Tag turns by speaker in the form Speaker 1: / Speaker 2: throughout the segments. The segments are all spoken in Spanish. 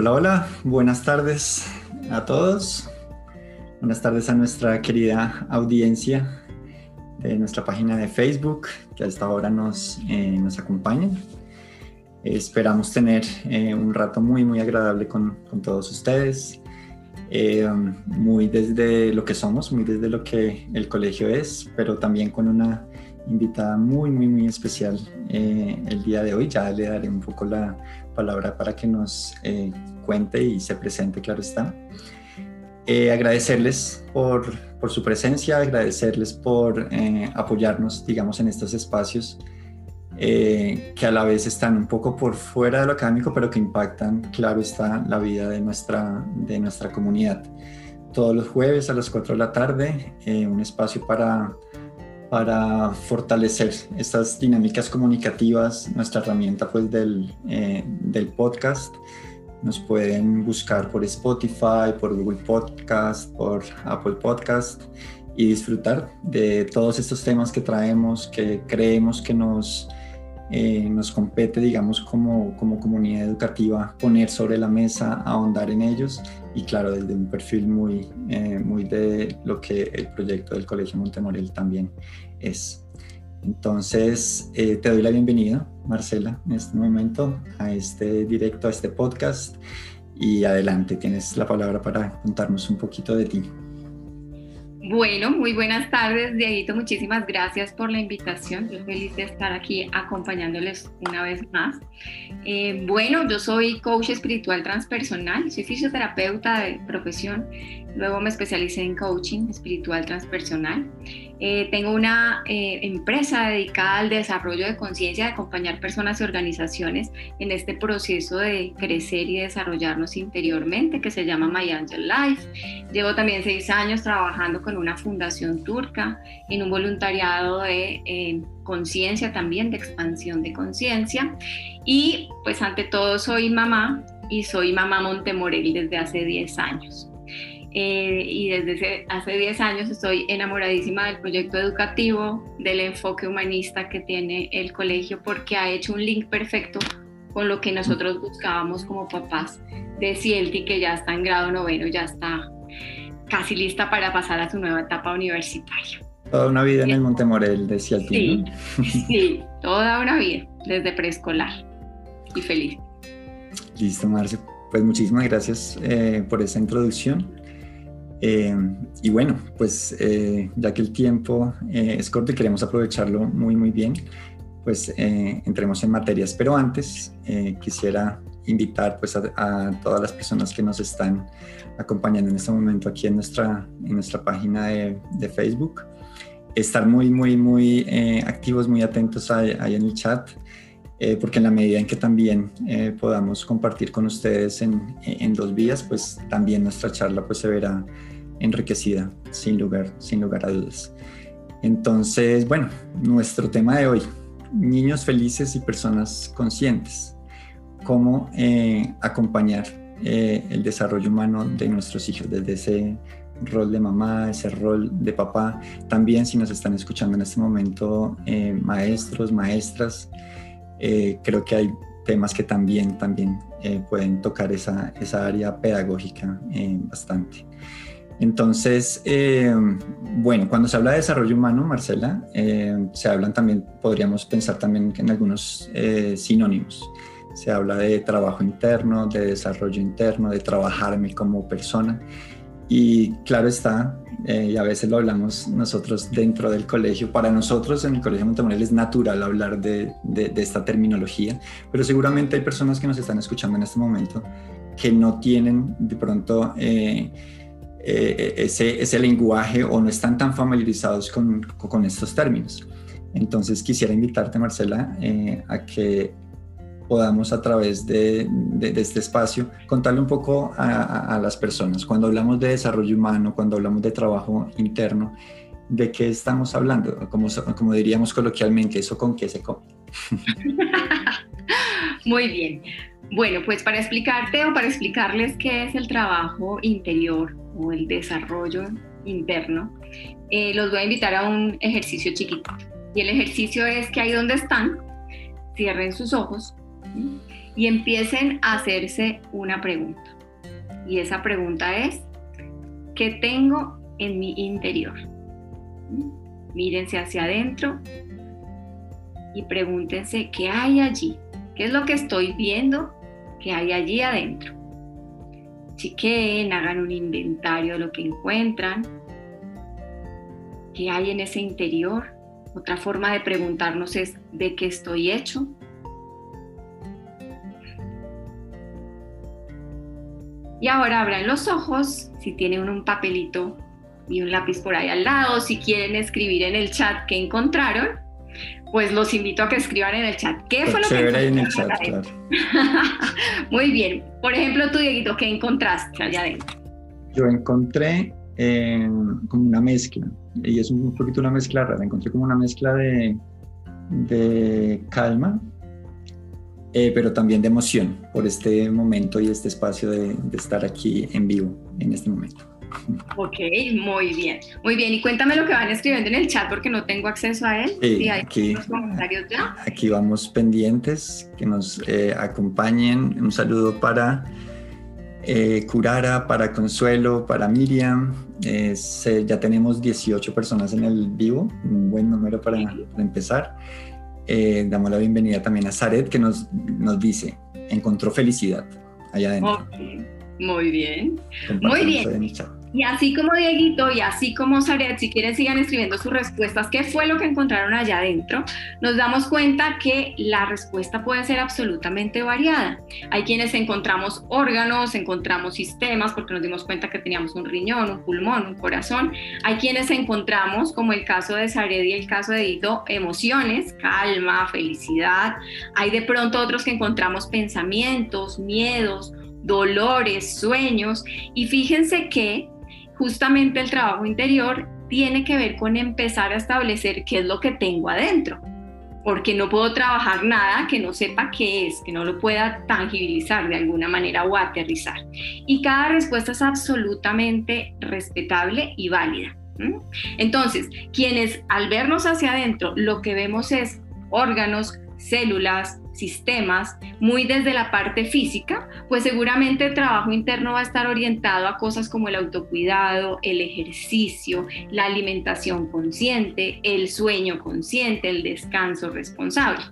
Speaker 1: Hola, hola, buenas tardes a todos. Buenas tardes a nuestra querida audiencia de nuestra página de Facebook que a esta hora nos, eh, nos acompañan. esperamos tener eh, un rato muy, muy agradable con, con todos ustedes, eh, muy desde lo que somos, muy desde lo que el colegio es, pero también con una invitada muy, muy, muy especial el día de hoy. Ya le daré un poco la palabra para que nos cuente y se presente, claro está. Eh, agradecerles por, por, su presencia, agradecerles por eh, apoyarnos, digamos, en estos espacios eh, que a la vez están un poco por fuera de lo académico, pero que impactan, claro está, la vida de nuestra, de nuestra comunidad. Todos los jueves a las 4 de la tarde, un espacio para, para fortalecer estas dinámicas comunicativas, nuestra herramienta pues del, del podcast. Nos pueden buscar por Spotify, por Google Podcast, por Apple Podcast y disfrutar de todos estos temas que traemos, que creemos que nos, eh, nos compete, digamos, como, como comunidad educativa, poner sobre la mesa, ahondar en ellos y claro, desde un perfil muy, eh, muy de lo que el proyecto del Colegio Montemorel también es. Entonces, eh, te doy la bienvenida, Marcela, en este momento a este directo, a este podcast. Y adelante, tienes la palabra para contarnos un poquito de ti.
Speaker 2: Bueno, muy buenas tardes, Dieguito. Muchísimas gracias por la invitación. Yo feliz de estar aquí acompañándoles una vez más. Eh, bueno, yo soy coach espiritual transpersonal, soy fisioterapeuta de profesión Luego me especialicé en coaching espiritual transpersonal. Eh, tengo una eh, empresa dedicada al desarrollo de conciencia, de acompañar personas y organizaciones en este proceso de crecer y desarrollarnos interiormente, que se llama My Angel Life. Llevo también seis años trabajando con una fundación turca en un voluntariado de eh, conciencia también, de expansión de conciencia. Y pues ante todo soy mamá y soy mamá Montemorel desde hace 10 años. Eh, y desde hace 10 años estoy enamoradísima del proyecto educativo, del enfoque humanista que tiene el colegio, porque ha hecho un link perfecto con lo que nosotros buscábamos como papás de Cielti, que ya está en grado noveno, ya está casi lista para pasar a su nueva etapa universitaria.
Speaker 1: Toda una vida en el Montemorel de
Speaker 2: Cielti. Sí, sí, toda una vida, desde preescolar. Y feliz.
Speaker 1: Listo, Marce. Pues muchísimas gracias eh, por esa introducción. Eh, y bueno, pues eh, ya que el tiempo eh, es corto y queremos aprovecharlo muy, muy bien, pues entremos en materias. Pero antes quisiera invitar pues a, todas las personas que nos están acompañando en este momento aquí en nuestra, en nuestra página de, de Facebook, estar muy, muy, muy activos, muy atentos ahí, ahí en el chat. Porque en la medida en que también podamos compartir con ustedes en, en, dos vías, pues también nuestra charla pues se verá enriquecida, sin lugar, sin lugar a dudas. Entonces, bueno, nuestro tema de hoy, niños felices y personas conscientes. Cómo eh, acompañar eh, el desarrollo humano de nuestros hijos desde ese rol de mamá, ese rol de papá. También si nos están escuchando en este momento eh, maestros, maestras, creo que hay temas que también, también pueden tocar esa, esa área pedagógica bastante. Entonces, eh, bueno, cuando se habla de desarrollo humano, Marcela, eh, se hablan también, podríamos pensar también en algunos eh, sinónimos. Se habla de trabajo interno, de desarrollo interno, de trabajarme como persona. Y claro está, y a veces lo hablamos nosotros dentro del colegio, para nosotros en el Colegio Montemorel es natural hablar de, de, de esta terminología, pero seguramente hay personas que nos están escuchando en este momento que no tienen de pronto eh, ese, ese, lenguaje o no están tan familiarizados con, con estos términos. Entonces quisiera invitarte, Marcela, eh, a que podamos a través de, de, este espacio contarle un poco a, a, las personas. Cuando hablamos de desarrollo humano, cuando hablamos de trabajo interno, ¿de qué estamos hablando? Como, como diríamos coloquialmente, ¿eso con qué se come?
Speaker 2: Muy bien. Bueno, pues para explicarte o para explicarles qué es el trabajo interior o el desarrollo interno, eh, los voy a invitar a un ejercicio chiquito. Y el ejercicio es que ahí donde están, cierren sus ojos y empiecen a hacerse una pregunta. Y esa pregunta es, ¿qué tengo en mi interior? Mírense hacia adentro y pregúntense qué hay allí, qué es lo que estoy viendo que hay allí adentro. Chiquen, hagan un inventario de lo que encuentran, qué hay en ese interior. Otra forma de preguntarnos es de qué estoy hecho. Y ahora abran los ojos, si tienen un papelito y un lápiz por ahí al lado, si quieren escribir en el chat qué encontraron, pues los invito a que escriban en el chat. ¿Qué fue lo que
Speaker 1: en el chat, claro.
Speaker 2: Muy bien. Por ejemplo, tú, Dieguito, ¿qué encontraste allá adentro?
Speaker 1: Yo encontré eh, como una mezcla, y es un poquito una mezcla rara, encontré como una mezcla de, de calma, eh, pero también de emoción por este momento y este espacio de, de estar aquí en vivo en este momento.
Speaker 2: Ok, muy bien. Muy bien, y cuéntame lo que van escribiendo en el chat porque no tengo acceso a él.
Speaker 1: Sí, aquí,
Speaker 2: comentarios ya.
Speaker 1: Aquí vamos pendientes, que nos eh, acompañen. Un saludo para eh, Curara, para Consuelo, para Miriam. ya tenemos 18 personas en el vivo, un buen número para, empezar. Eh, damos la bienvenida también a Zaret que nos, nos dice, encontró felicidad allá adentro.
Speaker 2: Muy bien. Muy bien. Y así como Dieguito y así como Saret, si quieren sigan escribiendo sus respuestas, qué fue lo que encontraron allá adentro, nos damos cuenta que la respuesta puede ser absolutamente variada. Hay quienes encontramos órganos, encontramos sistemas, porque nos dimos cuenta que teníamos un riñón, un pulmón, un corazón. Hay quienes encontramos, como el caso de Saret y el caso de Dieguito, emociones, calma, felicidad. Hay de pronto otros que encontramos pensamientos, miedos, dolores, sueños. Y fíjense que justamente el trabajo interior tiene que ver con empezar a establecer qué es lo que tengo adentro, porque no puedo trabajar nada que no sepa qué es, que no lo pueda tangibilizar de alguna manera o aterrizar. Y cada respuesta es absolutamente respetable y válida. Entonces, quienes al vernos hacia adentro, lo que vemos es órganos, células, sistemas, muy desde la parte física, pues seguramente el trabajo interno va a estar orientado a cosas como el autocuidado, el ejercicio, la alimentación consciente, el sueño consciente, el descanso responsable.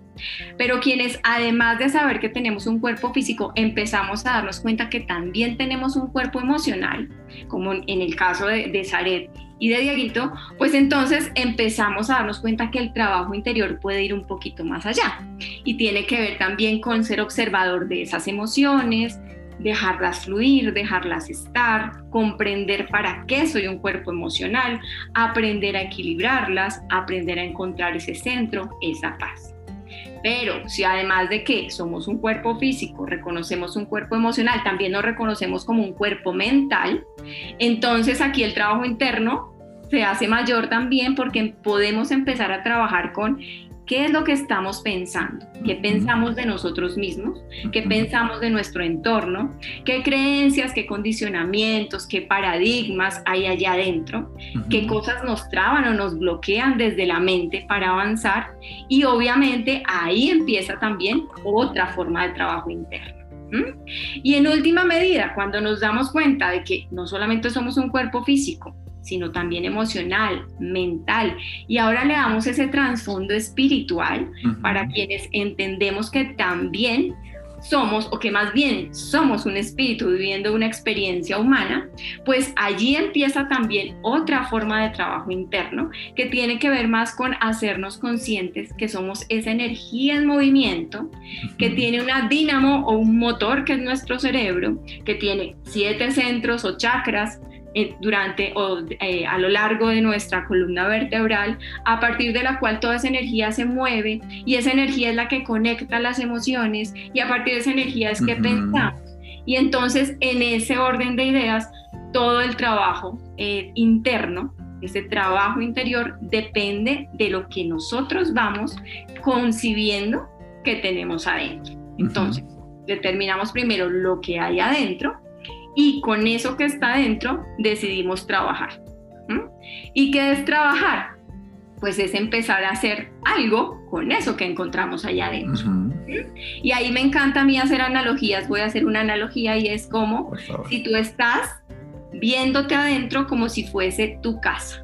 Speaker 2: Pero quienes, además de saber que tenemos un cuerpo físico, empezamos a darnos cuenta que también tenemos un cuerpo emocional, como en el caso de, de Zaret y de Dieguito, pues entonces empezamos a darnos cuenta que el trabajo interior puede ir un poquito más allá y tiene que ver también con ser observador de esas emociones, dejarlas fluir, dejarlas estar, comprender para qué soy un cuerpo emocional, aprender a equilibrarlas, aprender a encontrar ese centro, esa paz. Pero si además de que somos un cuerpo físico, reconocemos un cuerpo emocional, también nos reconocemos como un cuerpo mental, entonces aquí el trabajo interno se hace mayor también porque podemos empezar a trabajar con qué es lo que estamos pensando, qué pensamos de nosotros mismos, qué pensamos de nuestro entorno, qué creencias, qué condicionamientos, qué paradigmas hay allá adentro, qué cosas nos traban o nos bloquean desde la mente para avanzar y obviamente ahí empieza también otra forma de trabajo interno. Y en última medida, cuando nos damos cuenta de que no solamente somos un cuerpo físico, sino también emocional, mental. Y ahora le damos ese trasfondo espiritual para quienes entendemos que también somos, o que más bien somos un espíritu viviendo una experiencia humana, pues allí empieza también otra forma de trabajo interno que tiene que ver más con hacernos conscientes que somos esa energía en movimiento, que tiene una dínamo o un motor que es nuestro cerebro, que tiene siete centros o chakras, durante o eh, a lo largo de nuestra columna vertebral, a partir de la cual toda esa energía se mueve y esa energía es la que conecta las emociones y a partir de esa energía es que pensamos. Y entonces en ese orden de ideas, todo el trabajo eh, interno, ese trabajo interior, depende de lo que nosotros vamos concibiendo que tenemos adentro. Entonces, determinamos primero lo que hay adentro y con eso que está adentro decidimos trabajar. ¿Y qué es trabajar? Pues es empezar a hacer algo con eso que encontramos allá adentro. Y ahí me encanta a mí hacer analogías. Voy a hacer una analogía y es como si tú estás viéndote adentro como si fuese tu casa.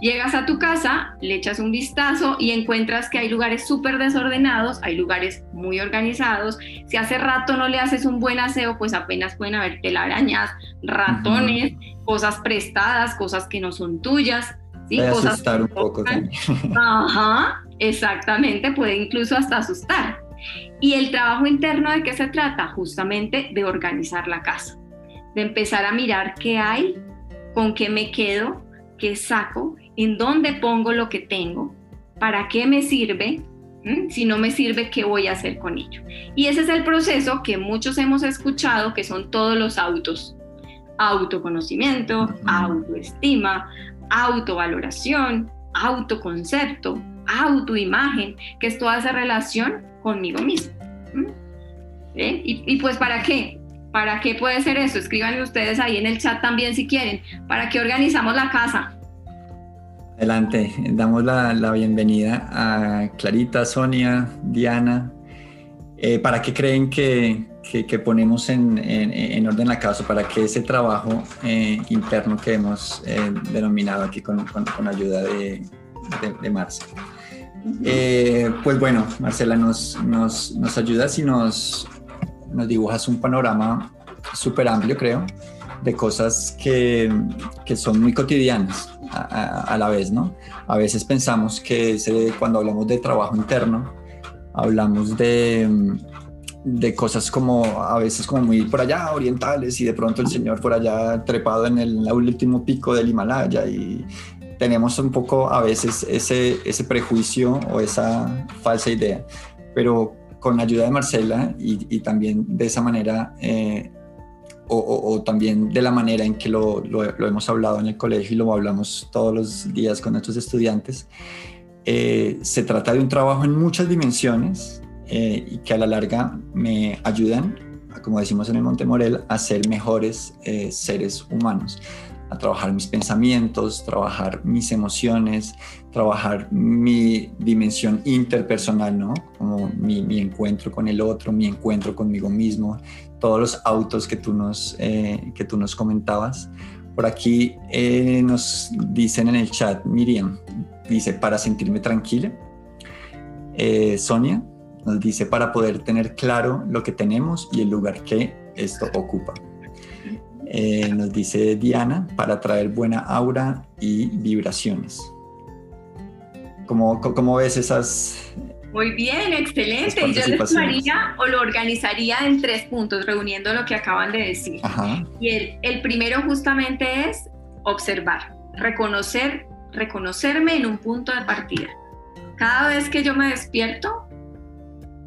Speaker 2: Llegas a tu casa, le echas un vistazo y encuentras que hay lugares súper desordenados, hay lugares muy organizados. Si hace rato no le haces un buen aseo, pues apenas pueden haber telarañas, ratones, cosas prestadas, cosas que no son tuyas.
Speaker 1: ¿sí?
Speaker 2: Puede
Speaker 1: cosas asustar un poco también.
Speaker 2: Ajá, exactamente, puede incluso hasta asustar. ¿Y el trabajo interno de qué se trata? Justamente de organizar la casa, de empezar a mirar qué hay, con qué me quedo, qué saco en dónde pongo lo que tengo, para qué me sirve, ¿Mm? si no me sirve, qué voy a hacer con ello. Y ese es el proceso que muchos hemos escuchado, que son todos los autos. Autoconocimiento, autoestima, autovaloración, autoconcepto, autoimagen, que es toda esa relación conmigo mismo. ¿Mm? ¿Eh? ¿Y, y pues para qué? ¿Para qué puede ser eso? Escríbanme ustedes ahí en el chat también si quieren. ¿Para qué organizamos la casa?
Speaker 1: Adelante, damos la, bienvenida a Clarita, Sonia, Diana. Eh, ¿Para qué creen que, ponemos en, orden la casa? ¿Para qué ese trabajo eh, interno que hemos eh, denominado aquí con, ayuda de, de, Marcela? pues bueno, Marcela, nos, nos, nos ayudas y nos, nos dibujas un panorama súper amplio, creo, de cosas que, que son muy cotidianas a, la vez, ¿no? A veces pensamos que cuando hablamos de trabajo interno, hablamos de, de cosas como a veces como muy por allá orientales y de pronto el señor por allá trepado en el último pico del Himalaya y tenemos un poco a veces ese, ese prejuicio o esa falsa idea, pero con la ayuda de Marcela y, también de esa manera eh, o, también de la manera en que lo, hemos hablado en el colegio y lo hablamos todos los días con nuestros estudiantes, eh, se trata de un trabajo en muchas dimensiones eh, y que a la larga me ayudan, como decimos en el Monte Morel, a ser mejores eh, seres humanos a trabajar mis pensamientos, trabajar mis emociones, trabajar mi dimensión interpersonal, ¿no? Como mi, encuentro con el otro, mi encuentro conmigo mismo, todos los autos que tú nos, eh, que tú nos comentabas. Por aquí eh, nos dicen en el chat, Miriam, dice, para sentirme tranquila. Eh, Sonia nos dice, para poder tener claro lo que tenemos y el lugar que esto ocupa. Nos dice Diana, para traer buena aura y vibraciones. ¿Cómo, cómo ves esas,
Speaker 2: muy bien, excelente. Yo lo sumaría o lo organizaría en tres puntos, reuniendo lo que acaban de decir. Y el, el primero justamente es observar, reconocer, reconocerme en un punto de partida. Cada vez que yo me despierto,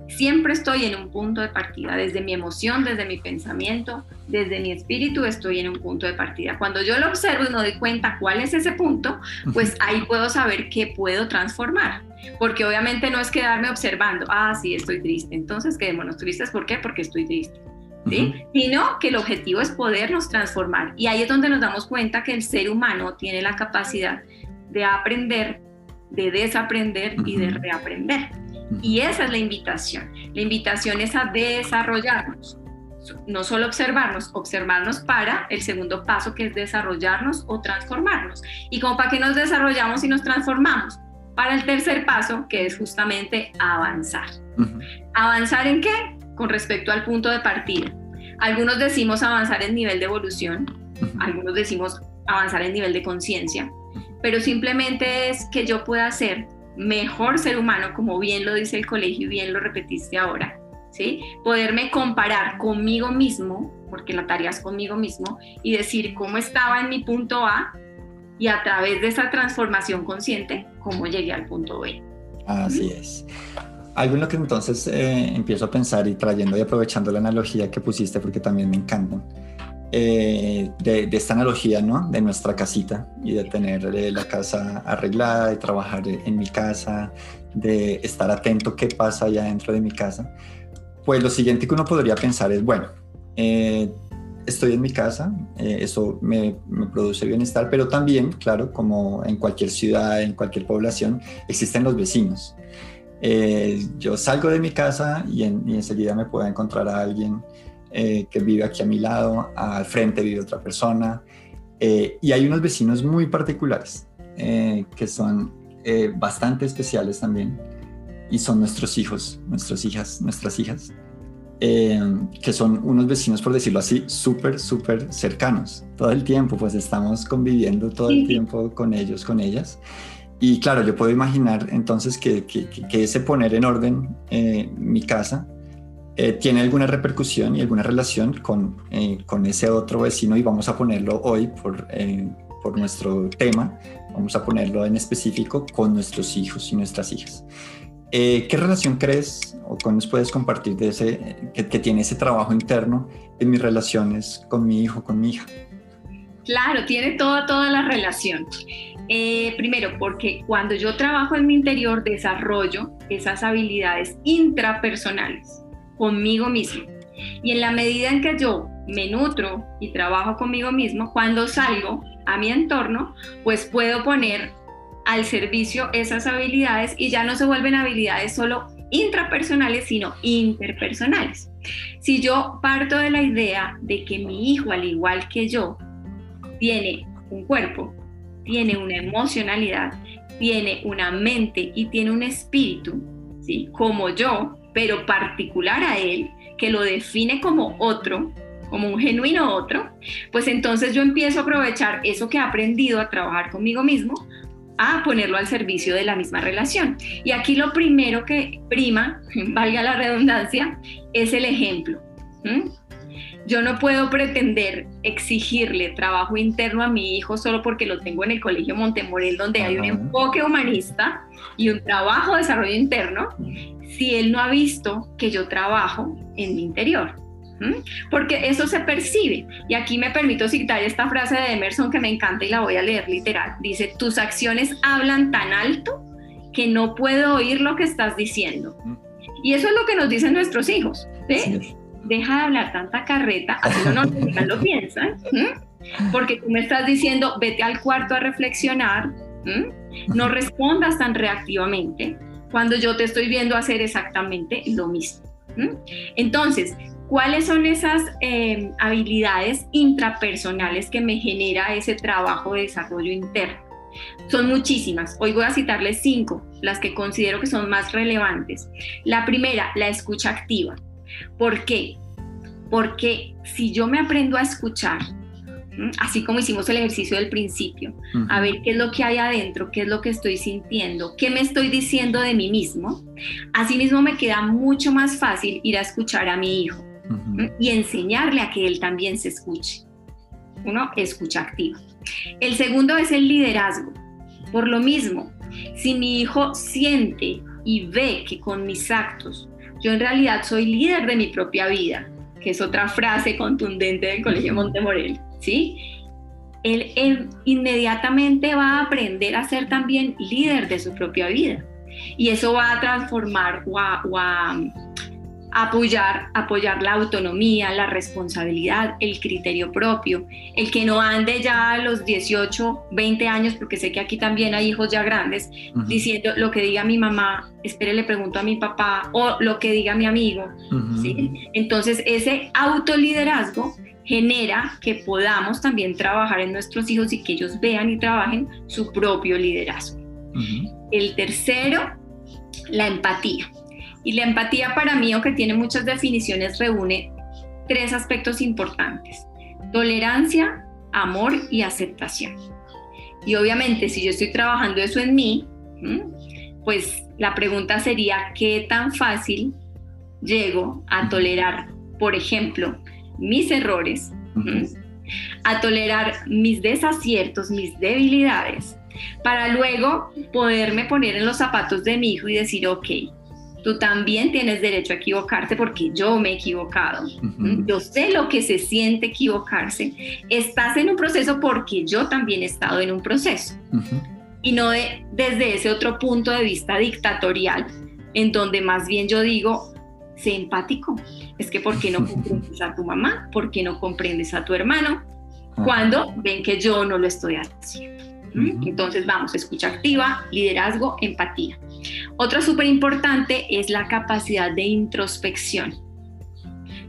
Speaker 2: siempre estoy en un punto de partida, desde mi emoción, desde mi pensamiento, desde mi espíritu, estoy en un punto de partida. Cuando yo lo observo y me doy cuenta cuál es ese punto, pues ahí puedo saber qué puedo transformar. Porque obviamente no es quedarme observando, ah, sí, estoy triste, entonces quedémonos tristes, ¿por qué? Porque estoy triste. ¿Sí? Sino que el objetivo es podernos transformar. Y ahí es donde nos damos cuenta que el ser humano tiene la capacidad de aprender, de desaprender y de reaprender. Y esa es la invitación. La invitación es a desarrollarnos. No solo observarnos, observarnos para el segundo paso que es desarrollarnos o transformarnos. ¿Y como para qué nos desarrollamos y nos transformamos? Para el tercer paso, que es justamente avanzar. ¿Avanzar en qué? Con respecto al punto de partida. Algunos decimos avanzar en nivel de evolución, algunos decimos avanzar en nivel de conciencia, pero simplemente es que yo pueda ser mejor ser humano, como bien lo dice el colegio y bien lo repetiste ahora, ¿sí? Poderme comparar conmigo mismo, porque la tarea es conmigo mismo, y decir cómo estaba en mi punto A y a través de esa transformación consciente, cómo llegué al punto B.
Speaker 1: Así es. Algo en lo que entonces eh, empiezo a pensar y trayendo y aprovechando la analogía que pusiste, porque también me encantan eh, de, esta analogía, ¿no? De nuestra casita y de tener eh, la casa arreglada, de trabajar en mi casa, de estar atento qué pasa allá dentro de mi casa. Pues lo siguiente que uno podría pensar es, bueno, eh, estoy en mi casa, eso me, produce bienestar, pero también, claro, como en cualquier ciudad, en cualquier población, existen los vecinos. Yo salgo de mi casa y, enseguida me puedo encontrar a alguien eh, que vive aquí a mi lado, al frente vive otra persona, y hay unos vecinos muy particulares que son bastante especiales también, y son nuestros hijos, nuestras hijas, nuestras hijas. Eh, que son unos vecinos, por decirlo así, súper, súper cercanos. Todo el tiempo, pues estamos conviviendo todo el tiempo con ellos, con ellas. Y claro, yo puedo imaginar entonces que, que, que ese poner en orden eh, mi casa eh, tiene alguna repercusión y alguna relación con, con ese otro vecino y vamos a ponerlo hoy por, por nuestro tema, vamos a ponerlo en específico con nuestros hijos y nuestras hijas. Eh, ¿Qué relación crees o cómo nos puedes compartir de ese, que, tiene ese trabajo interno en mis relaciones con mi hijo, con mi hija?
Speaker 2: Claro, tiene toda, toda la relación. Eh, primero, porque cuando yo trabajo en mi interior, desarrollo esas habilidades intrapersonales conmigo mismo. Y en la medida en que yo me nutro y trabajo conmigo mismo, cuando salgo a mi entorno, pues puedo poner al servicio esas habilidades y ya no se vuelven habilidades solo intrapersonales, sino interpersonales. Si yo parto de la idea de que mi hijo, al igual que yo, tiene un cuerpo, tiene una emocionalidad, tiene una mente y tiene un espíritu, ¿sí? como yo, pero particular a él, que lo define como otro, como un genuino otro, pues entonces yo empiezo a aprovechar eso que he aprendido a trabajar conmigo mismo a ponerlo al servicio de la misma relación. Y aquí lo primero que prima, valga la redundancia, es el ejemplo. Yo no puedo pretender exigirle trabajo interno a mi hijo solo porque lo tengo en el Colegio Montemorel, donde hay un enfoque humanista y un trabajo de desarrollo interno, si él no ha visto que yo trabajo en mi interior. Porque eso se percibe. Y aquí me permito citar esta frase de Emerson que me encanta y la voy a leer literal. Dice, tus acciones hablan tan alto que no puedo oír lo que estás diciendo. Y eso es lo que nos dicen nuestros hijos. Deja de hablar tanta carreta, así no, no lo piensan. Porque tú me estás diciendo, vete al cuarto a reflexionar, no respondas tan reactivamente cuando yo te estoy viendo hacer exactamente lo mismo. Entonces, ¿Cuáles son esas eh, habilidades intrapersonales que me genera ese trabajo de desarrollo interno? Son muchísimas. Hoy voy a citarles cinco, las que considero que son más relevantes. La primera, la escucha activa. ¿Por qué? Porque si yo me aprendo a escuchar, así como hicimos el ejercicio del principio, a ver qué es lo que hay adentro, qué es lo que estoy sintiendo, qué me estoy diciendo de mí mismo, así mismo me queda mucho más fácil ir a escuchar a mi hijo y enseñarle a que él también se escuche. Uno, escucha activa. El segundo es el liderazgo. Por lo mismo, si mi hijo siente y ve que con mis actos yo en realidad soy líder de mi propia vida, que es otra frase contundente del Colegio Montemorel, ¿sí? Él, él, inmediatamente va a aprender a ser también líder de su propia vida. Y eso va a transformar o a apoyar, apoyar la autonomía, la responsabilidad, el criterio propio, el que no ande ya a los 18, 20 años, porque sé que aquí también hay hijos ya grandes, diciendo lo que diga mi mamá, espere, le pregunto a mi papá, o lo que diga mi amigo. Entonces, ese autoliderazgo genera que podamos también trabajar en nuestros hijos y que ellos vean y trabajen su propio liderazgo. El tercero, la empatía. Y la empatía para mí, aunque tiene muchas definiciones, reúne tres aspectos importantes. Tolerancia, amor y aceptación. Y obviamente si yo estoy trabajando eso en mí, pues la pregunta sería, ¿qué tan fácil llego a tolerar, por ejemplo, mis errores, a tolerar mis desaciertos, mis debilidades, para luego poderme poner en los zapatos de mi hijo y decir, ok, tú también tienes derecho a equivocarte porque yo me he equivocado. Yo sé lo que se siente equivocarse. Estás en un proceso porque yo también he estado en un proceso. Y no desde ese otro punto de vista dictatorial, en donde más bien yo digo, sé empático, es que ¿por qué no comprendes a tu mamá? ¿Por qué no comprendes a tu hermano? Cuando ven que yo no lo estoy haciendo. Entonces vamos, escucha activa, liderazgo, empatía. Otra súper importante es la capacidad de introspección,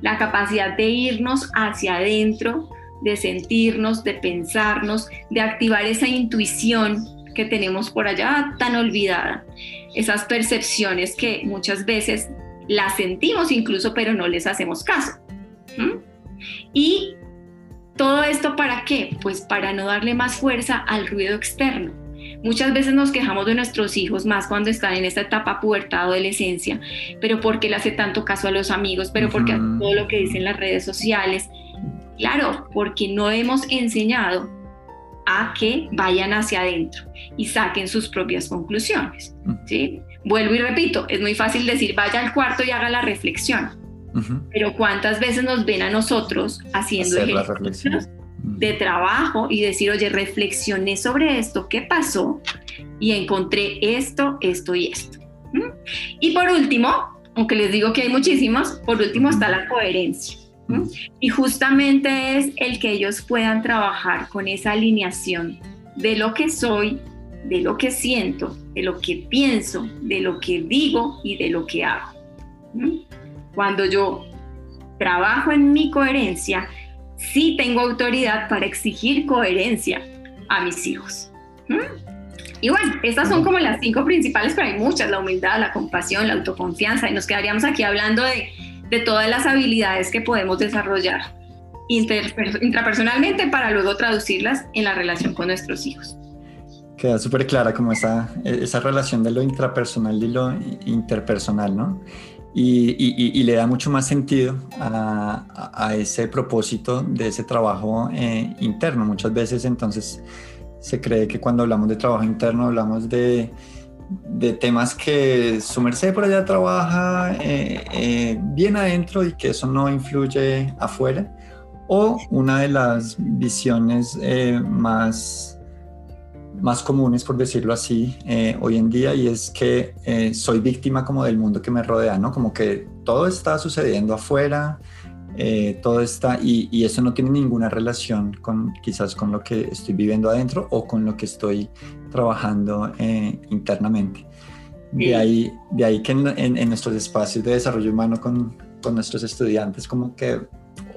Speaker 2: la capacidad de irnos hacia adentro, de sentirnos, de pensarnos, de activar esa intuición que tenemos por allá tan olvidada, esas percepciones que muchas veces las sentimos incluso, pero no les hacemos caso. Y todo esto para qué? Pues para no darle más fuerza al ruido externo. Muchas veces nos quejamos de nuestros hijos, más cuando están en esta etapa pubertad, adolescencia, pero porque le hace tanto caso a los amigos, pero porque hace todo lo que dicen las redes sociales. Claro, porque no hemos enseñado a que vayan hacia adentro y saquen sus propias conclusiones. ¿sí? Vuelvo y repito, es muy fácil decir vaya al cuarto y haga la reflexión, pero ¿cuántas veces nos ven a nosotros haciendo ejercicios de trabajo y decir, oye, reflexioné sobre esto, ¿qué pasó? Y encontré esto, esto y esto. Y por último, aunque les digo que hay muchísimos, por último está la coherencia. Y justamente es el que ellos puedan trabajar con esa alineación de lo que soy, de lo que siento, de lo que pienso, de lo que digo y de lo que hago. Cuando yo trabajo en mi coherencia, sí tengo autoridad para exigir coherencia a mis hijos. Y bueno, estas son como las cinco principales, pero hay muchas, la humildad, la compasión, la autoconfianza, y nos quedaríamos aquí hablando de de todas las habilidades que podemos desarrollar intrapersonalmente para luego traducirlas en la relación con nuestros hijos.
Speaker 1: Queda súper clara como esa, esa relación de lo intrapersonal y lo interpersonal, ¿no? Y, le da mucho más sentido a, a, ese propósito de ese trabajo eh, interno. Muchas veces entonces se cree que cuando hablamos de trabajo interno hablamos de de temas que su merced por allá trabaja eh, eh, bien adentro y que eso no influye afuera, o una de las visiones eh, más, más comunes, por decirlo así, hoy en día, y es que soy víctima como del mundo que me rodea, ¿no? Como que todo está sucediendo afuera, todo está, y, y, eso no tiene ninguna relación con quizás con lo que estoy viviendo adentro o con lo que estoy trabajando eh, internamente. De ahí, de ahí que en, nuestros espacios de desarrollo humano con, con nuestros estudiantes, como que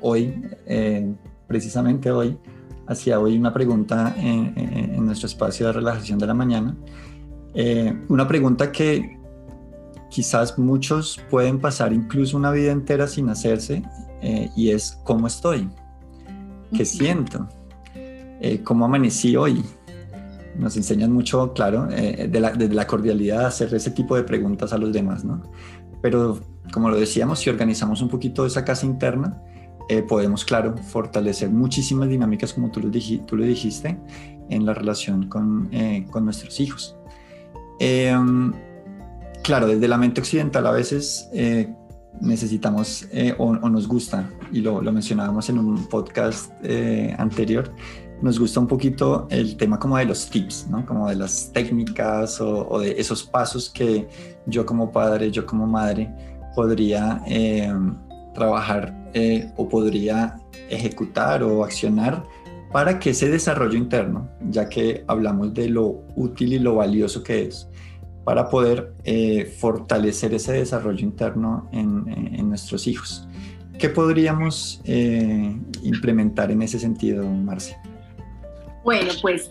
Speaker 1: hoy, eh, precisamente hoy, hacía hoy una pregunta en, en, nuestro espacio de relajación de la mañana, eh, una pregunta que quizás muchos pueden pasar incluso una vida entera sin hacerse, y es ¿cómo estoy? ¿Qué siento? ¿Cómo amanecí hoy? nos enseñan mucho, claro, eh, de la, desde la cordialidad hacer ese tipo de preguntas a los demás, ¿no? Pero como lo decíamos, si organizamos un poquito esa casa interna, eh, podemos, claro, fortalecer muchísimas dinámicas, como tú lo, tú lo dijiste, en la relación con, eh, con nuestros hijos. Em, claro, desde la mente occidental a veces necesitamos o, o, nos gusta, y lo, lo mencionábamos en un podcast anterior, nos gusta un poquito el tema como de los tips, ¿no? Como de las técnicas o, de esos pasos que yo como padre, yo como madre podría eh, trabajar eh, o podría ejecutar o accionar para que ese desarrollo interno, ya que hablamos de lo útil y lo valioso que es, para poder eh, fortalecer ese desarrollo interno en, en nuestros hijos. ¿Qué podríamos implementar en ese sentido, Marcia?
Speaker 2: Bueno, pues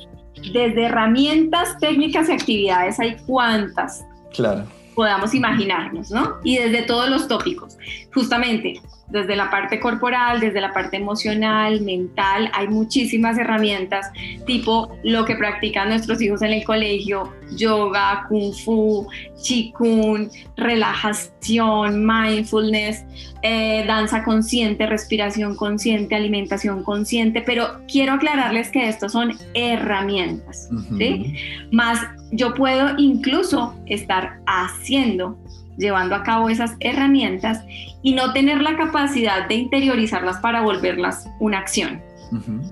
Speaker 2: desde herramientas, técnicas y actividades hay cuantas.
Speaker 1: Claro.
Speaker 2: Podamos imaginarnos, ¿no? Y desde todos los tópicos. Justamente, desde la parte corporal, desde la parte emocional, mental, hay muchísimas herramientas, tipo lo que practican nuestros hijos en el colegio, yoga, kung fu, qigong, relajación, mindfulness, eh, danza consciente, respiración consciente, alimentación consciente, pero quiero aclararles que estos son herramientas, ¿sí? Más yo puedo incluso estar haciendo llevando a cabo esas herramientas y no tener la capacidad de interiorizarlas para volverlas una acción.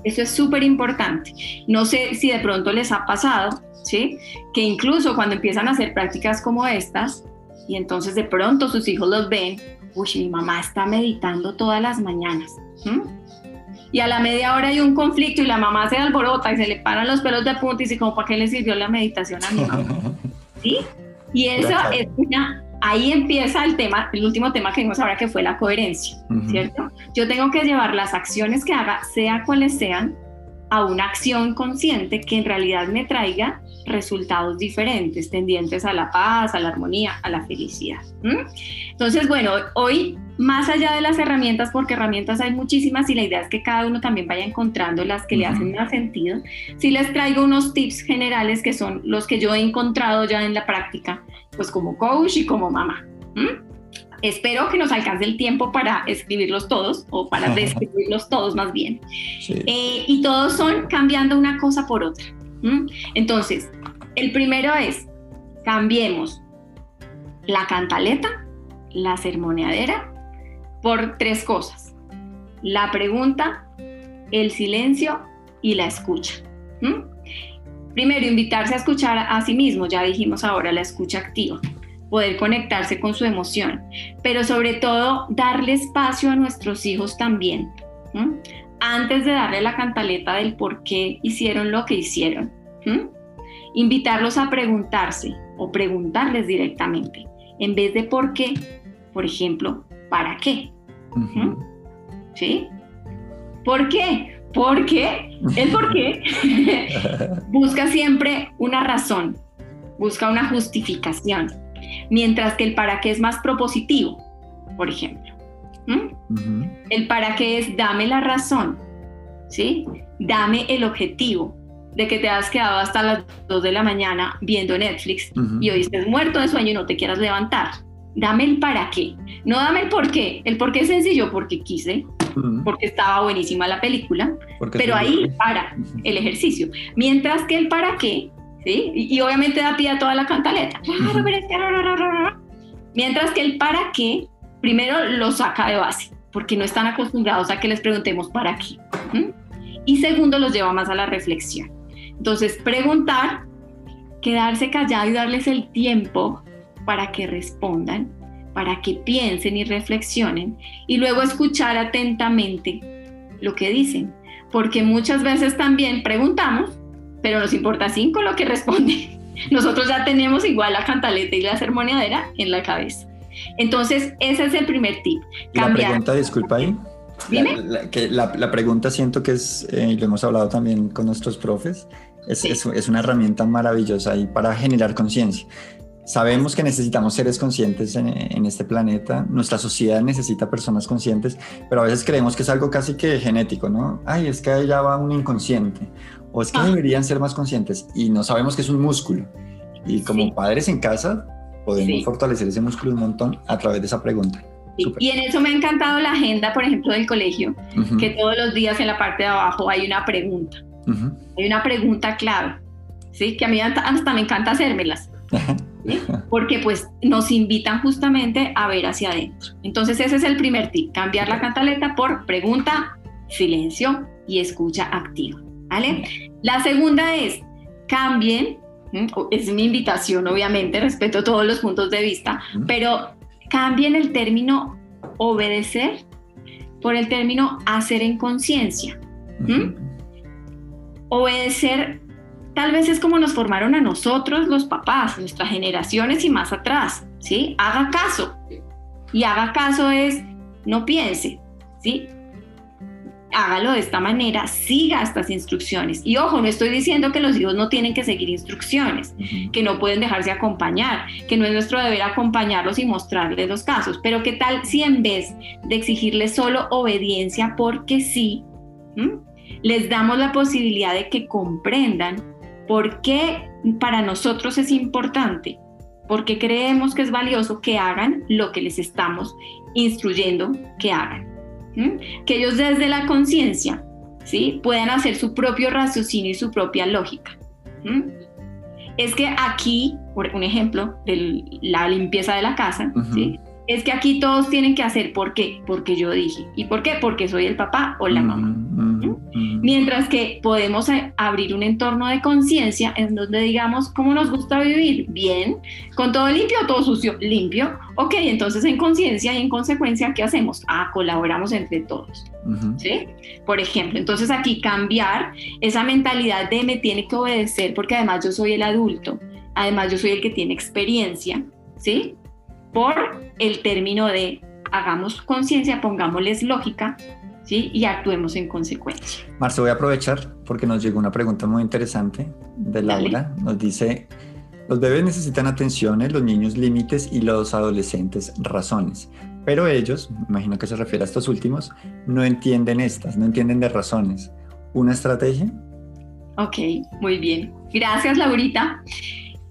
Speaker 2: Eso es súper importante. No sé si de pronto les ha pasado, ¿sí? Que incluso cuando empiezan a hacer prácticas como estas, Y entonces de pronto sus hijos los ven, uy, mi mamá está meditando todas las mañanas. Y a la media hora hay un conflicto y la mamá se alborota y se le paran los pelos de punta y dice, como, ¿para qué le sirvió la meditación a mi mamá? ¿Sí? Y eso es una, ahí empieza el tema, el último tema que vimos ahora que fue la coherencia, ¿cierto? Yo tengo que llevar las acciones que haga, sea cuales sean, a una acción consciente que en realidad me traiga resultados diferentes, tendientes a la paz, a la armonía, a la felicidad. Entonces, bueno, hoy más allá de las herramientas, porque herramientas hay muchísimas y la idea es que cada uno también vaya encontrando las que le hacen más sentido, sí les traigo unos tips generales que son los que yo he encontrado ya en la práctica, pues como coach y como mamá. Espero que nos alcance el tiempo para escribirlos todos o para describirlos todos más bien. Eh, y todos son cambiando una cosa por otra. Entonces, el primero es, cambiemos la cantaleta, la sermoneadera, por tres cosas. La pregunta, el silencio y la escucha. Primero, invitarse a escuchar a sí mismo, ya dijimos ahora, la escucha activa poder conectarse con su emoción, pero sobre todo darle espacio a nuestros hijos también, antes de darle la cantaleta del por qué hicieron lo que hicieron. Invitarlos a preguntarse o preguntarles directamente, en vez de por qué, por ejemplo, ¿para qué? ¿Sí? ¿Por qué? Porque el por qué busca siempre una razón, busca una justificación mientras que el para qué es más propositivo, por ejemplo. El para qué es dame la razón, ¿sí? Dame el objetivo de que te has quedado hasta las 2 de la mañana viendo Netflix y hoy estés muerto de sueño y no te quieras levantar. Dame el para qué, no dame el por qué. El por qué es sencillo porque quise, porque estaba buenísima la película, pero ahí para el ejercicio. Mientras que el para qué ¿sí? Y, obviamente da pie a toda la cantaleta. Mientras que el para qué, primero lo saca de base, porque no están acostumbrados a que les preguntemos para qué. Y segundo, los lleva más a la reflexión. Entonces, preguntar, quedarse callado y darles el tiempo para que respondan, para que piensen y reflexionen, y luego escuchar atentamente lo que dicen, porque muchas veces también preguntamos pero nos importa cinco lo que responde. Nosotros ya tenemos igual la cantaleta y la sermoneadera en la cabeza. Entonces, ese es el primer tip.
Speaker 1: La pregunta, disculpa ahí.
Speaker 2: Dime.
Speaker 1: La, que la, la, pregunta siento que es, eh, y lo hemos hablado también con nuestros profes, es, es, es una herramienta maravillosa ahí para generar conciencia. Sabemos que necesitamos seres conscientes en, en, este planeta, nuestra sociedad necesita personas conscientes, pero a veces creemos que es algo casi que genético, ¿no? Ay, es que allá va un inconsciente, o es que ah. deberían ser más conscientes y no sabemos que es un músculo. Y como padres en casa podemos fortalecer ese músculo un montón a través de esa pregunta.
Speaker 2: Y en eso me ha encantado la agenda, por ejemplo, del colegio, que todos los días en la parte de abajo hay una pregunta. Hay una pregunta clave, ¿sí? que a mí hasta me encanta hacérmelas. Porque pues nos invitan justamente a ver hacia adentro. Entonces ese es el primer tip, cambiar la cantaleta por pregunta, silencio y escucha activa. ¿vale? La segunda es, cambien, es mi invitación obviamente, respeto todos los puntos de vista, pero cambien el término obedecer por el término hacer en conciencia. Obedecer tal vez es como nos formaron a nosotros los papás, nuestras generaciones y más atrás, ¿sí? Haga caso. Y haga caso es, no piense, ¿sí? Hágalo de esta manera, siga estas instrucciones. Y ojo, no estoy diciendo que los hijos no tienen que seguir instrucciones, que no pueden dejarse acompañar, que no es nuestro deber acompañarlos y mostrarles los casos, pero qué tal si en vez de exigirles solo obediencia porque sí, les damos la posibilidad de que comprendan por qué para nosotros es importante, porque creemos que es valioso que hagan lo que les estamos instruyendo que hagan que ellos desde la conciencia ¿sí? puedan hacer su propio raciocinio y su propia lógica. Es que aquí, por un ejemplo, de la limpieza de la casa, es que aquí todos tienen que hacer, ¿por qué? Porque yo dije. ¿Y por qué? Porque soy el papá o la mamá. Mientras que podemos eh, abrir un entorno de conciencia en donde digamos cómo nos gusta vivir, bien, con todo limpio o todo sucio, limpio. Ok, entonces en conciencia y en consecuencia, ¿qué hacemos? Ah, colaboramos entre todos. ¿Sí? Por ejemplo, entonces aquí cambiar esa mentalidad de me tiene que obedecer porque además yo soy el adulto, además yo soy el que tiene experiencia, ¿sí? Por el término de hagamos conciencia, pongámosles lógica, ¿sí? Y actuemos en consecuencia.
Speaker 1: Marce, voy a aprovechar porque nos llegó una pregunta muy interesante de Laura. Nos dice, los bebés necesitan atenciones, los niños límites y los adolescentes razones. Pero ellos, imagino que se refiere a estos últimos, no entienden estas, no entienden de razones. ¿Una estrategia?
Speaker 2: Ok, muy bien. Gracias, Laurita.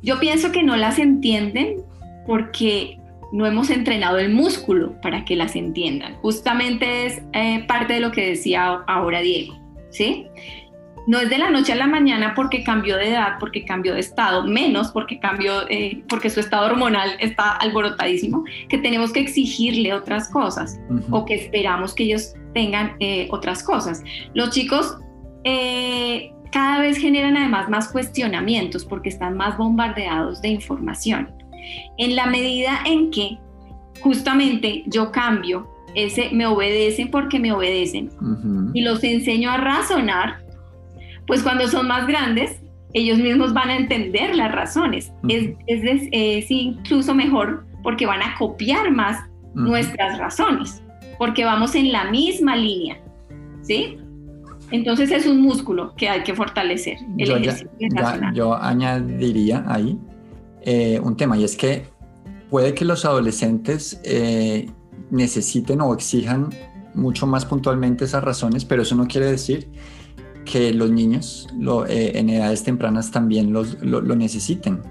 Speaker 2: Yo pienso que no las entienden porque no hemos entrenado el músculo para que las entiendan. Justamente es eh, parte de lo que decía ahora Diego, ¿sí? No es de la noche a la mañana porque cambió de edad, porque cambió de estado, menos porque cambió, eh, porque su estado hormonal está alborotadísimo, que tenemos que exigirle otras cosas o que esperamos que ellos tengan eh, otras cosas. Los chicos cada vez generan además más cuestionamientos porque están más bombardeados de información. En la medida en que justamente yo cambio ese me obedecen porque me obedecen y los enseño a razonar, pues cuando son más grandes, ellos mismos van a entender las razones. es, incluso mejor porque van a copiar más nuestras razones, porque vamos en la misma línea. ¿Sí? Entonces es un músculo que hay que fortalecer.
Speaker 1: yo añadiría ahí eh, un tema y es que puede que los adolescentes eh, necesiten o exijan mucho más puntualmente esas razones, pero eso no quiere decir que los niños eh, en edades tempranas también lo, necesiten.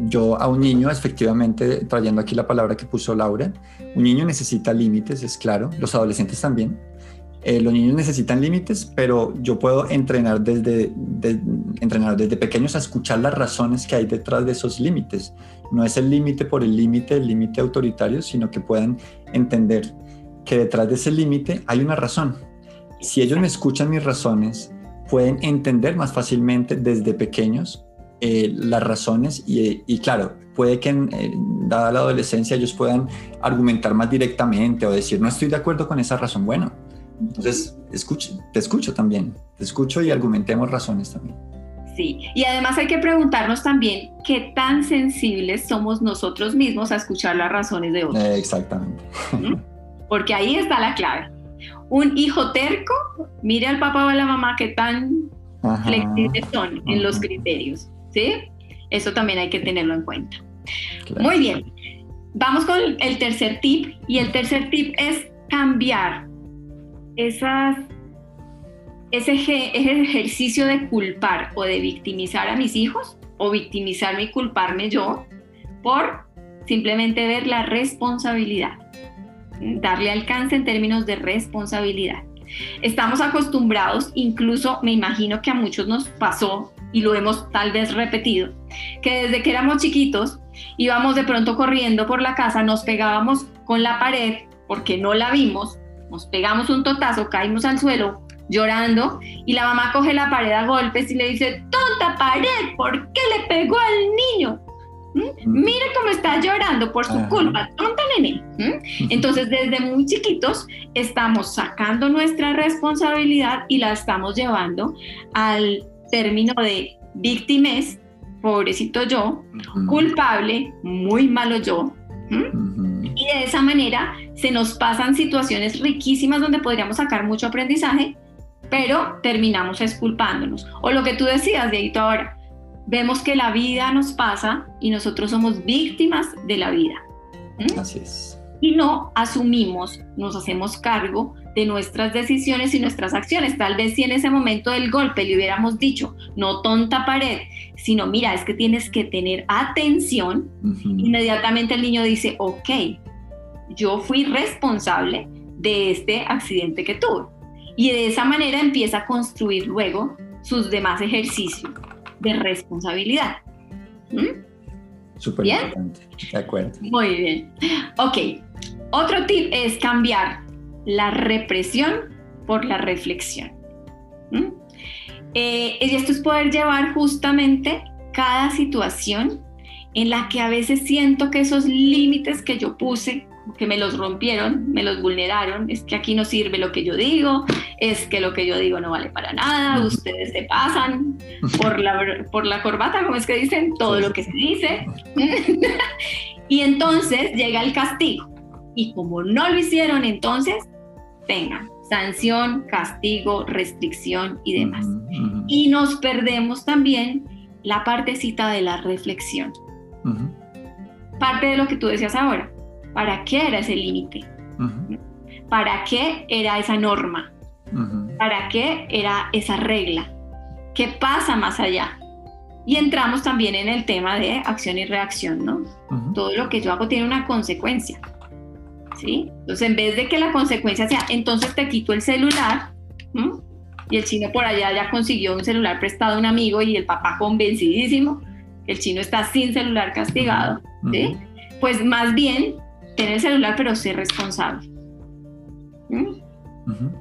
Speaker 1: yo a un niño, efectivamente, trayendo aquí la palabra que puso Laura, un niño necesita límites, es claro, los adolescentes también, eh, los niños necesitan límites, pero yo puedo entrenar desde, entrenar desde pequeños a escuchar las razones que hay detrás de esos límites. No es el límite por el límite, el límite autoritario, sino que puedan entender que detrás de ese límite hay una razón. Si ellos me escuchan mis razones, pueden entender más fácilmente desde pequeños eh, las razones y, claro, puede que eh, dada la adolescencia ellos puedan argumentar más directamente o decir, no estoy de acuerdo con esa razón. Bueno, entonces, escucho, te escucho también, te escucho y argumentemos razones también.
Speaker 2: Sí, y además hay que preguntarnos también qué tan sensibles somos nosotros mismos a escuchar las razones de otros.
Speaker 1: exactamente.
Speaker 2: Porque ahí está la clave. Un hijo terco, mire al papá o a la mamá qué tan flexibles son en los criterios, ¿sí? Eso también hay que tenerlo en cuenta. Muy bien, vamos con el tercer tip y el tercer tip es cambiar esas, ese, ejercicio de culpar o de victimizar a mis hijos o victimizarme y culparme yo por simplemente ver la responsabilidad, darle alcance en términos de responsabilidad. Estamos acostumbrados, incluso me imagino que a muchos nos pasó y lo hemos tal vez repetido, que desde que éramos chiquitos íbamos de pronto corriendo por la casa, nos pegábamos con la pared porque no la vimos nos pegamos un totazo, caímos al suelo llorando y la mamá coge la pared a golpes y le dice, tonta pared, ¿por qué le pegó al niño? ¿Mm? Mire cómo está llorando por su culpa, tonta nene. ¿Mm? Entonces, desde muy chiquitos estamos sacando nuestra responsabilidad y la estamos llevando al término de víctimas, pobrecito yo, culpable, muy malo yo. Y de esa manera se nos pasan situaciones riquísimas donde podríamos sacar mucho aprendizaje, pero terminamos esculpándonos. O lo que tú decías, Deito, ahora, vemos que la vida nos pasa y nosotros somos víctimas de la vida.
Speaker 1: ¿Mm? Así es.
Speaker 2: Y no asumimos, nos hacemos cargo de nuestras decisiones y nuestras acciones. Tal vez si en ese momento del golpe le hubiéramos dicho, no tonta pared, sino mira, es que tienes que tener atención, inmediatamente el niño dice, ok, yo fui responsable de este accidente que tuve. Y de esa manera empieza a construir luego sus demás ejercicios de responsabilidad.
Speaker 1: ¿Mm? Súper importante, de acuerdo.
Speaker 2: Muy bien. Ok, otro tip es cambiar la represión por la reflexión. Eh, y esto es poder llevar justamente cada situación en la que a veces siento que esos límites que yo puse, que me los rompieron, me los vulneraron, es que aquí no sirve lo que yo digo, es que lo que yo digo no vale para nada, ustedes se pasan por la, por la corbata, como es que dicen, todo lo que se dice. y entonces llega el castigo. Y como no lo hicieron, entonces, venga, sanción, castigo, restricción y demás. Y nos perdemos también la partecita de la reflexión. Parte de lo que tú decías ahora. ¿Para qué era ese límite? ¿Para qué era esa norma? ¿Para qué era esa regla? ¿Qué pasa más allá? Y entramos también en el tema de acción y reacción, ¿no? Todo lo que yo hago tiene una consecuencia. ¿Sí? Entonces, en vez de que la consecuencia sea, entonces te quito el celular, y el chino por allá ya consiguió un celular prestado a un amigo y el papá convencidísimo, el chino está sin celular castigado, ¿sí? Pues más bien, tener el celular, pero ser responsable.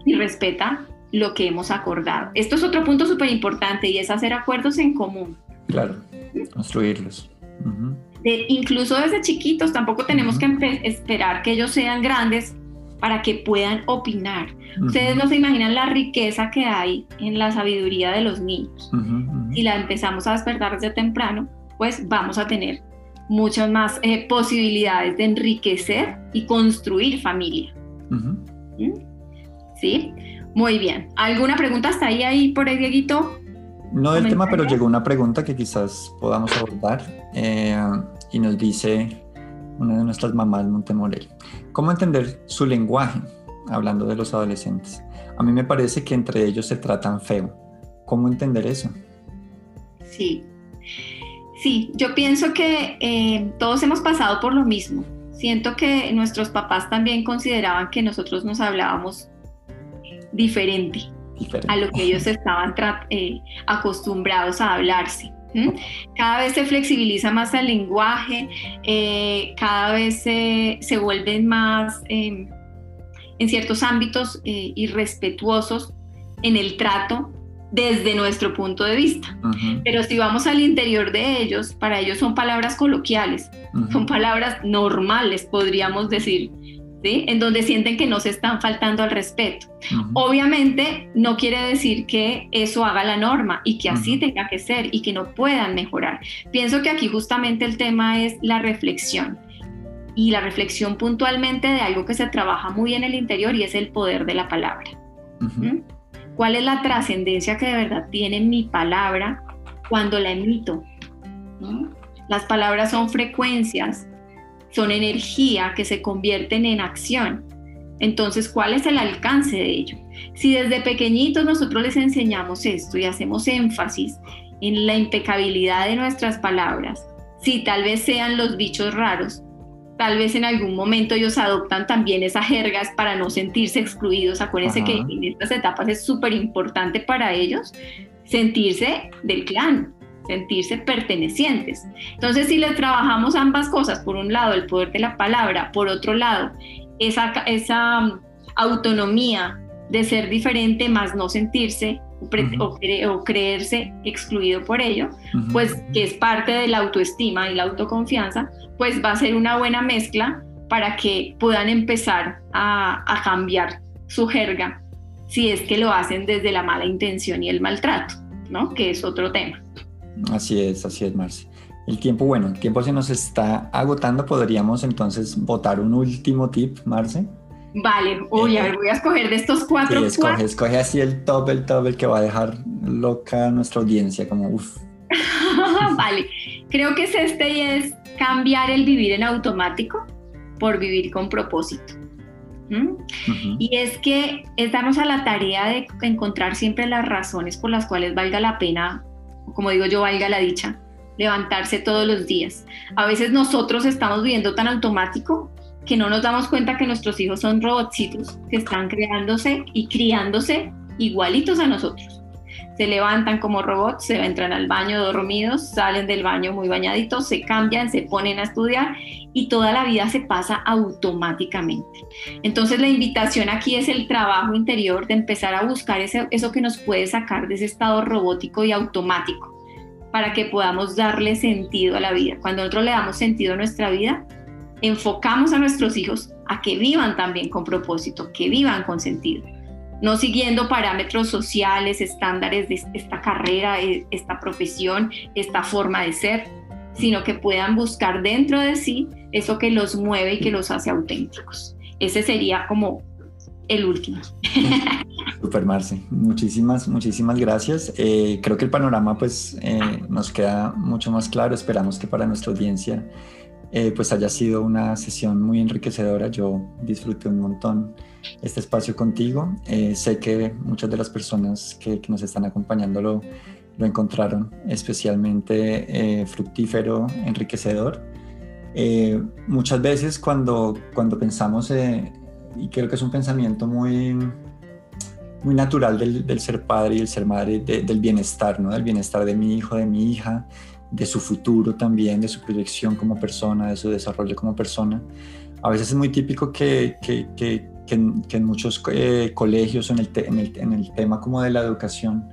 Speaker 2: Y respeta lo que hemos acordado. Esto es otro punto súper importante y es hacer acuerdos en común.
Speaker 1: Claro, construirlos.
Speaker 2: De, incluso desde chiquitos, tampoco tenemos que esperar que ellos sean grandes para que puedan opinar. Ustedes no se imaginan la riqueza que hay en la sabiduría de los niños. Si la empezamos a despertar desde temprano, pues vamos a tener muchas más eh, posibilidades de enriquecer y construir familia. ¿Mm? ¿Sí? Muy bien. ¿Alguna pregunta hasta ahí, ahí por ahí, Dieguito?
Speaker 1: No del tema, pero llegó una pregunta que quizás podamos abordar eh, y nos dice una de nuestras mamás, Montemorel. ¿Cómo entender su lenguaje? Hablando de los adolescentes. A mí me parece que entre ellos se tratan feo. ¿Cómo entender eso?
Speaker 2: Sí, Sí, yo pienso que eh, todos hemos pasado por lo mismo. Siento que nuestros papás también consideraban que nosotros nos hablábamos diferente, a lo que ellos estaban eh, acostumbrados a hablarse. Cada vez se flexibiliza más el lenguaje, eh, cada vez se, vuelven más em, en ciertos ámbitos irrespetuosos en el trato desde nuestro punto de vista. Pero si vamos al interior de ellos, para ellos son palabras coloquiales, son palabras normales, podríamos decir, ¿sí? En donde sienten que no se están faltando al respeto. Obviamente no quiere decir que eso haga la norma y que así tenga que ser y que no puedan mejorar. Pienso que aquí justamente el tema es la reflexión y la reflexión puntualmente de algo que se trabaja muy en el interior y es el poder de la palabra. ¿Cuál es la trascendencia que de verdad tiene mi palabra cuando la emito? Las palabras son frecuencias, son energía que se convierten en acción. Entonces, ¿cuál es el alcance de ello? Si desde pequeñitos nosotros les enseñamos esto y hacemos énfasis en la impecabilidad de nuestras palabras, si tal vez sean los bichos raros, tal vez en algún momento ellos adoptan también esas jergas para no sentirse excluidos. Acuérdense que en estas etapas es súper importante para ellos sentirse del clan, sentirse pertenecientes. Entonces, si les trabajamos ambas cosas, por un lado el poder de la palabra, por otro lado esa, esa um, autonomía de ser diferente más no sentirse o, creerse excluido por ello, pues que es parte de la autoestima y la autoconfianza, pues va a ser una buena mezcla para que puedan empezar a, a cambiar su jerga si es que lo hacen desde la mala intención y el maltrato, ¿no? Que es otro tema.
Speaker 1: Así es, así es, Marci. El tiempo, bueno, el tiempo se nos está agotando. Podríamos entonces votar un último tip, Marce.
Speaker 2: Vale, a ver, voy a escoger de estos cuatro.
Speaker 1: Sí, escoge, escoge así el top, el top, el que va a dejar loca a nuestra audiencia, como uff.
Speaker 2: vale, creo que es este y es cambiar el vivir en automático por vivir con propósito. Y es que es darnos a la tarea de encontrar siempre las razones por las cuales valga la pena, como digo yo, valga la dicha, levantarse todos los días. A veces nosotros estamos viviendo tan automático que no nos damos cuenta que nuestros hijos son robotcitos que están creándose y criándose igualitos a nosotros se levantan como robots, se entran al baño dormidos, salen del baño muy bañaditos, se cambian, se ponen a estudiar y toda la vida se pasa automáticamente. Entonces la invitación aquí es el trabajo interior de empezar a buscar eso que nos puede sacar de ese estado robótico y automático para que podamos darle sentido a la vida. Cuando nosotros le damos sentido a nuestra vida, enfocamos a nuestros hijos a que vivan también con propósito, que vivan con sentido, no siguiendo parámetros sociales, estándares de esta carrera, e, esta profesión, esta forma de ser, sino que puedan buscar dentro de sí eso que los mueve y que los hace auténticos. Ese sería como el último.
Speaker 1: Super Marce, muchísimas, muchísimas gracias. Eh, creo que el panorama pues eh, nos queda mucho más claro. Esperamos que para nuestra audiencia eh, pues haya sido una sesión muy enriquecedora. Yo disfruté un montón este espacio contigo. sé que muchas de las personas que, nos están acompañando lo, lo encontraron especialmente fructífero, enriquecedor. muchas veces cuando, cuando pensamos y creo que es un pensamiento muy, muy natural del, ser padre y el ser madre, del bienestar, ¿no? Del bienestar de mi hijo, de mi hija, de su futuro también, de su proyección como persona, de su desarrollo como persona. A veces es muy típico que, que, que, en, muchos eh, colegios en el, en, el, en el, tema como de la educación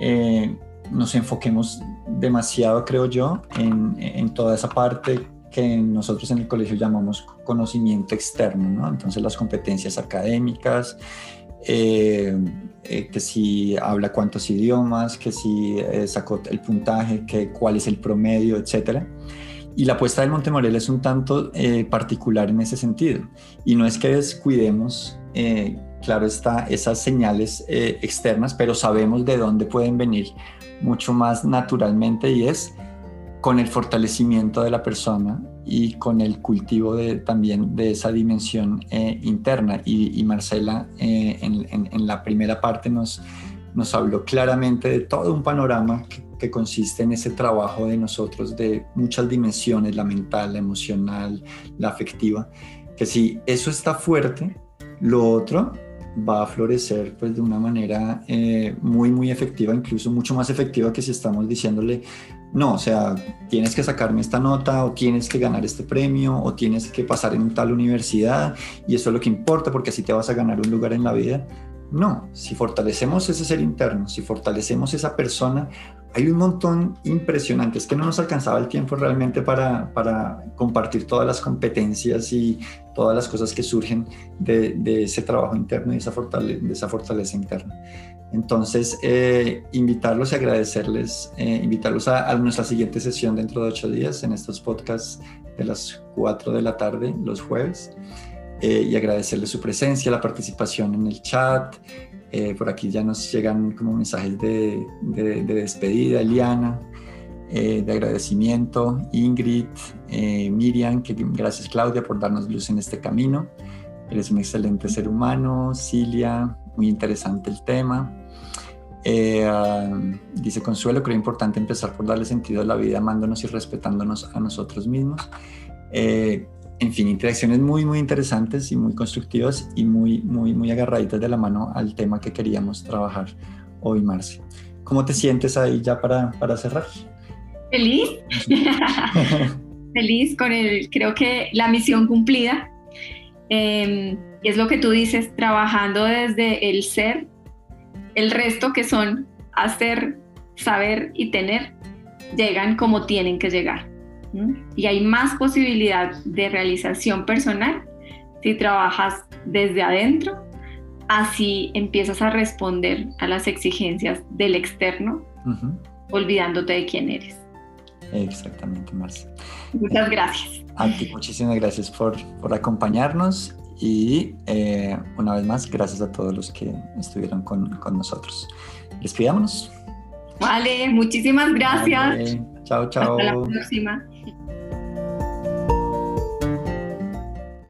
Speaker 1: eh, nos enfoquemos demasiado, creo yo, en, en toda esa parte que nosotros en el colegio llamamos conocimiento externo, ¿no? Entonces las competencias académicas, eh, eh, que si habla cuántos idiomas, que si eh, sacó el puntaje, que cuál es el promedio, etc. Y la apuesta del Montemorel es un tanto particular en ese sentido. Y no es que descuidemos, claro está, esas señales externas, pero sabemos de dónde pueden venir mucho más naturalmente y es con el fortalecimiento de la persona y con el cultivo de, también de esa dimensión eh, interna. Y, Marcela eh, en, la primera parte nos, nos habló claramente de todo un panorama que, que, consiste en ese trabajo de nosotros de muchas dimensiones, la mental, la emocional, la afectiva, que si eso está fuerte, lo otro va a florecer pues de una manera eh, muy muy efectiva, incluso mucho más efectiva que si estamos diciéndole no, o sea, tienes que sacarme esta nota o tienes que ganar este premio o tienes que pasar en tal universidad y eso es lo que importa porque así te vas a ganar un lugar en la vida. No, si fortalecemos ese ser interno, si fortalecemos esa persona, hay un montón impresionante. Es que no nos alcanzaba el tiempo realmente para, para compartir todas las competencias y todas las cosas que surgen de, ese trabajo interno y esa, de esa fortaleza interna. Entonces, eh, invitarlos y agradecerles, eh, invitarlos a, nuestra siguiente sesión dentro de ocho días en estos podcasts de las cuatro de la tarde, los jueves, eh, y agradecerles su presencia, la participación en el chat. por aquí ya nos llegan como mensajes de, de, de despedida, Eliana, de agradecimiento, Ingrid, Miriam, que gracias Claudia por darnos luz en este camino. Eres un excelente ser humano, Cilia, muy interesante el tema. Eh, dice Consuelo, creo importante empezar por darle sentido a la vida, amándonos y respetándonos a nosotros mismos. Eh, en fin, interacciones muy, muy interesantes y muy constructivas y muy, muy, muy agarraditas de la mano al tema que queríamos trabajar hoy, Marce. ¿Cómo te sientes ahí ya para, para cerrar?
Speaker 2: Feliz. Feliz con el, creo que la misión cumplida. Eh, y es lo que tú dices, trabajando desde el ser el resto que son hacer, saber y tener, llegan como tienen que llegar. Y hay más posibilidad de realización personal si trabajas desde adentro, así empiezas a responder a las exigencias del externo, olvidándote de quién eres.
Speaker 1: Exactamente, Marcia.
Speaker 2: Muchas gracias.
Speaker 1: A ti muchísimas gracias por, por acompañarnos y eh, una vez más, gracias a todos los que estuvieron con, con nosotros. Despidámonos.
Speaker 2: Vale, muchísimas gracias.
Speaker 1: Chao, chao.
Speaker 2: Hasta la próxima.